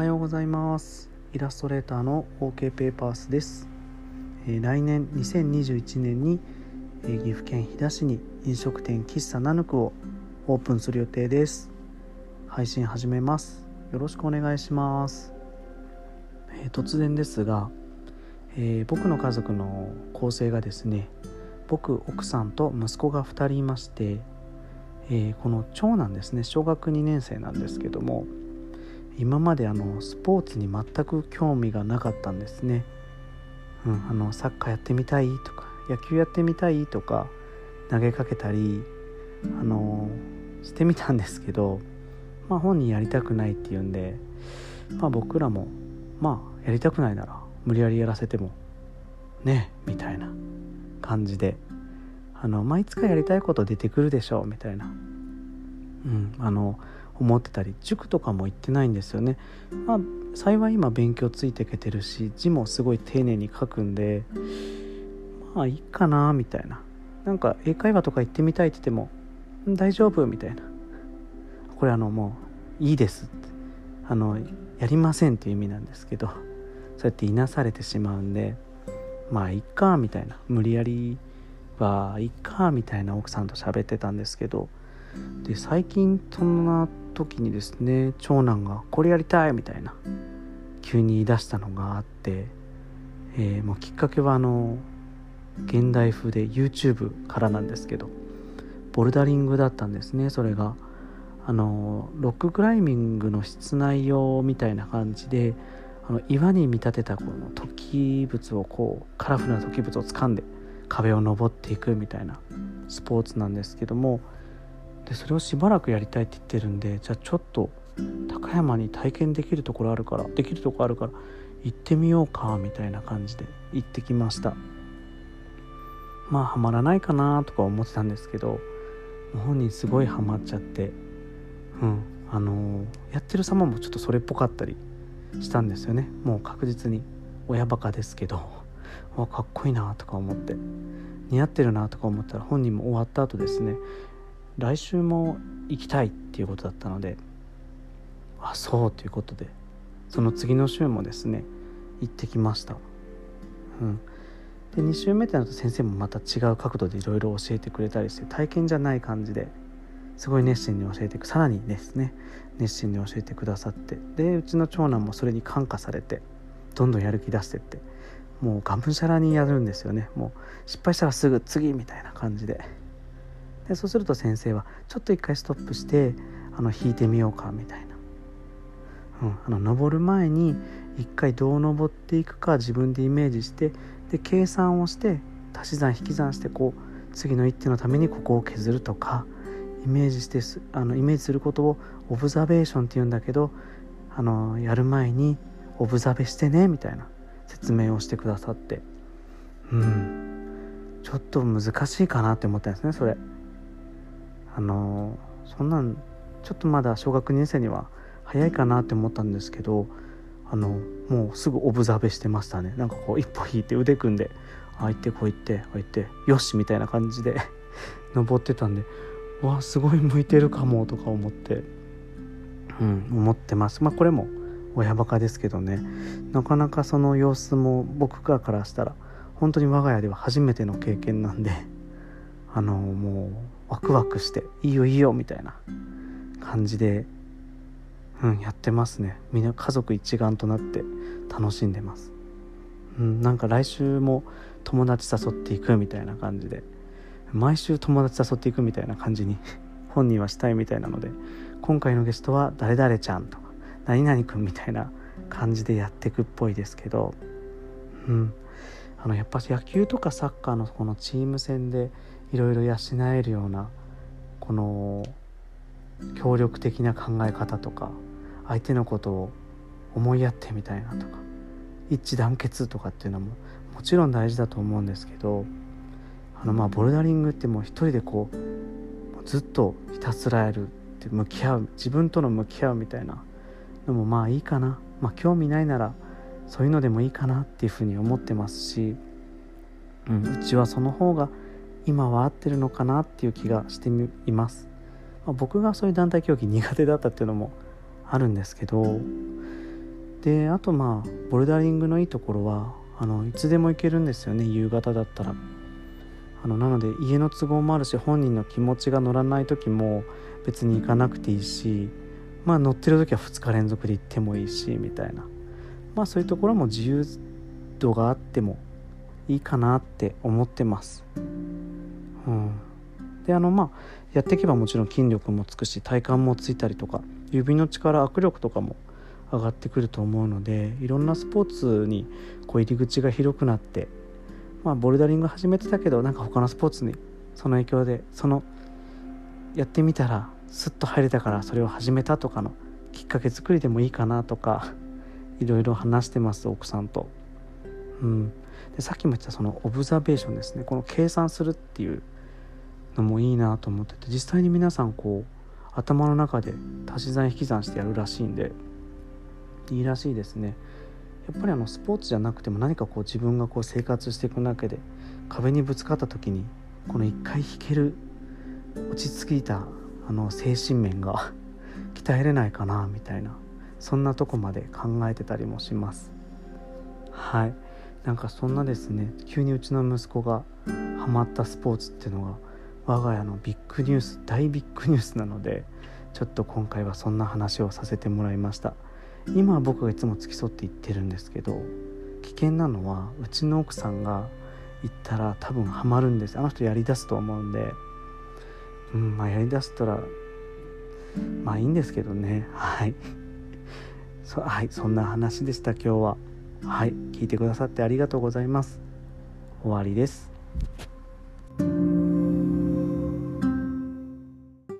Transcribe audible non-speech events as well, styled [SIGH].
はようございます。イラストレーターの OK ペーパースです、えー、来年2021年に、えー、岐阜県飛騨市に飲食店喫茶ナヌクをオープンする予定です。配信始めます。よろしくお願いします、えー、突然ですが、え僕の家族の構成がですね僕奥さんと息子が2人いまして、えこの長男ですね小学2年生なんですけども今まであのスポーツに全く興味がなかったんですね、うん、あのサッカーやってみたいとか野球やってみたいとか投げかけたりあのしてみたんですけど、まあ、本人やりたくないっていうんで、まあ、僕らもまあやりたくないなら無理やりやらせてもねみたいな感じであの、まあ、いつかやりたいこと出てくるでしょうみたいな、うん、あの思ってたり塾とかも行ってないんですよね。まあ、幸い今勉強ついていけてるし字もすごい丁寧に書くんでまあいいかなみたいな。なんか英会話とか行ってみたいって言っても大丈夫みたいな。これあのもういいですって。あのやりませんっていう意味なんですけどそうやっていなされてしまうんでまあいっかみたいな。無理やりはいっかみたいな奥さんと喋ってたんですけどで最近そんな時にですね長男が「これやりたい!」みたいな急に言い出したのがあって、えー、もうきっかけはあの現代風で YouTube からなんですけどボルダリングだったんですねそれがあのロッククライミングの室内用みたいな感じであの岩に見立てたこの突起物をこうカラフルな突起物を掴んで壁を登っていくみたいなスポーツなんですけどもでそれをしばらくやりたいって言ってるんでじゃあちょっと高山に体験できるところあるからできるとこあるから行ってみようかみたいな感じで行ってきました。まあハマらないかなとか思ってたんですけど本人すごいハマっちゃってうんあのー、やってる様もちょっとそれっぽかったりしたんですよね。もう確実に親バカですけど [LAUGHS] わかっこいいなとか思って似合ってるなとか思ったら本人も終わった後ですね来週も行きたいっていうことだったのであそうということでその次の週もですね行ってきました、うん、で2週目ってなると先生もまた違う角度でいろいろ教えてくれたりして体験じゃない感じですごい熱心に教えてさらにですね熱心に教えてくださってでうちの長男もそれに感化されてどんどんやる気出してってもうがむしゃらにやるんですよね。もう失敗したらすぐ次みたいな感じで。でそうすると先生はちょっと一回ストップしてあの弾いてみようかみたいな、うん、あの登る前に一回どう登っていくか自分でイメージしてで計算をして足し算引き算してこう次の一手のためにここを削るとかイメージしてあのイメージすることをオブザベーションって言うんだけどあのやる前にオブザベしてねみたいな説明をしてくださって。うん。ちょっと難しいかなって思ったんですねそれ。あのそんなんちょっとまだ小学2年生には早いかなって思ったんですけどあのもうすぐオブザベしてましたね。なんかこう一歩引いて腕組んであ行ってこう行ってあ行ってよしみたいな感じで [LAUGHS] 登ってたんでわすごい向いてるかもとか思ってうん思ってます。まあこれも親バカですけどね。なかなかその様子も僕からしたら本当に我が家では初めての経験なんであのもうワクワクしていいよいいよみたいな感じで、うん、やってますね。みんな家族一丸となって楽しんでます、うん、なんか来週も友達誘っていくみたいな感じで毎週友達誘っていくみたいな感じに [LAUGHS] 本人はしたいみたいなので今回のゲストは誰々ちゃんとか何々くんみたいな感じでやっていくっぽいですけど、うん、あのやっぱ野球とかサッカーのこのチーム戦でいろいろ養えるようなこの協力的な考え方とか相手のことを思いやってみたいなとか一致団結とかっていうのももちろん大事だと思うんですけどあのまあボルダリングってもう一人でこうずっとひたすらやるって向き合う自分との向き合うみたいなのもまあいいかな。まあ興味ないならそういうのでもいいかなっていうふうに思ってますし、うん、うちはその方が今は合ってるのかなっていう気がしています、まあ、僕がそういう団体競技苦手だったっていうのもあるんですけどであとまあボルダリングのいいところはあのいつでも行けるんですよね夕方だったら。あのなので家の都合もあるし本人の気持ちが乗らない時も別に行かなくていいしまあ乗ってる時は2日連続で行ってもいいしみたいな。まあそういうところも自由度があってもいいかなって思ってます。うん、であのまあやっていけばもちろん筋力もつくし体幹もついたりとか指の力握力とかも上がってくると思うのでいろんなスポーツにこう入り口が広くなってまあボルダリング始めてたけどなんか他のスポーツにその影響でそのやってみたらスッと入れたからそれを始めたとかのきっかけ作りでもいいかなとかいろいろ話してます奥さんと。うん、でさっきも言ったそのオブザベーションですね。この計算するっていうのもいいなと思ってて実際に皆さんこう頭の中で足し算引き算してやるらしいんでいいらしいですね。やっぱりあのスポーツじゃなくても何かこう自分がこう生活していく中で壁にぶつかった時にこの一回引ける落ち着いたあの精神面が [LAUGHS] 鍛えれないかなみたいなそんなとこまで考えてたりもします。はい。なんかそんなですね急にうちの息子がハマったスポーツっていうのが我が家のビッグニュース大ビッグニュースなのでちょっと今回はそんな話をさせてもらいました。今は僕がいつも付き添って言ってるんですけど危険なのはうちの奥さんが行ったら多分ハマるんです。あの人やりだすと思うんで。うんまあやりだしたらまあいいんですけどね。はい。そはいそんな話でした今日は。はい聞いてくださってありがとうございます。終わりです。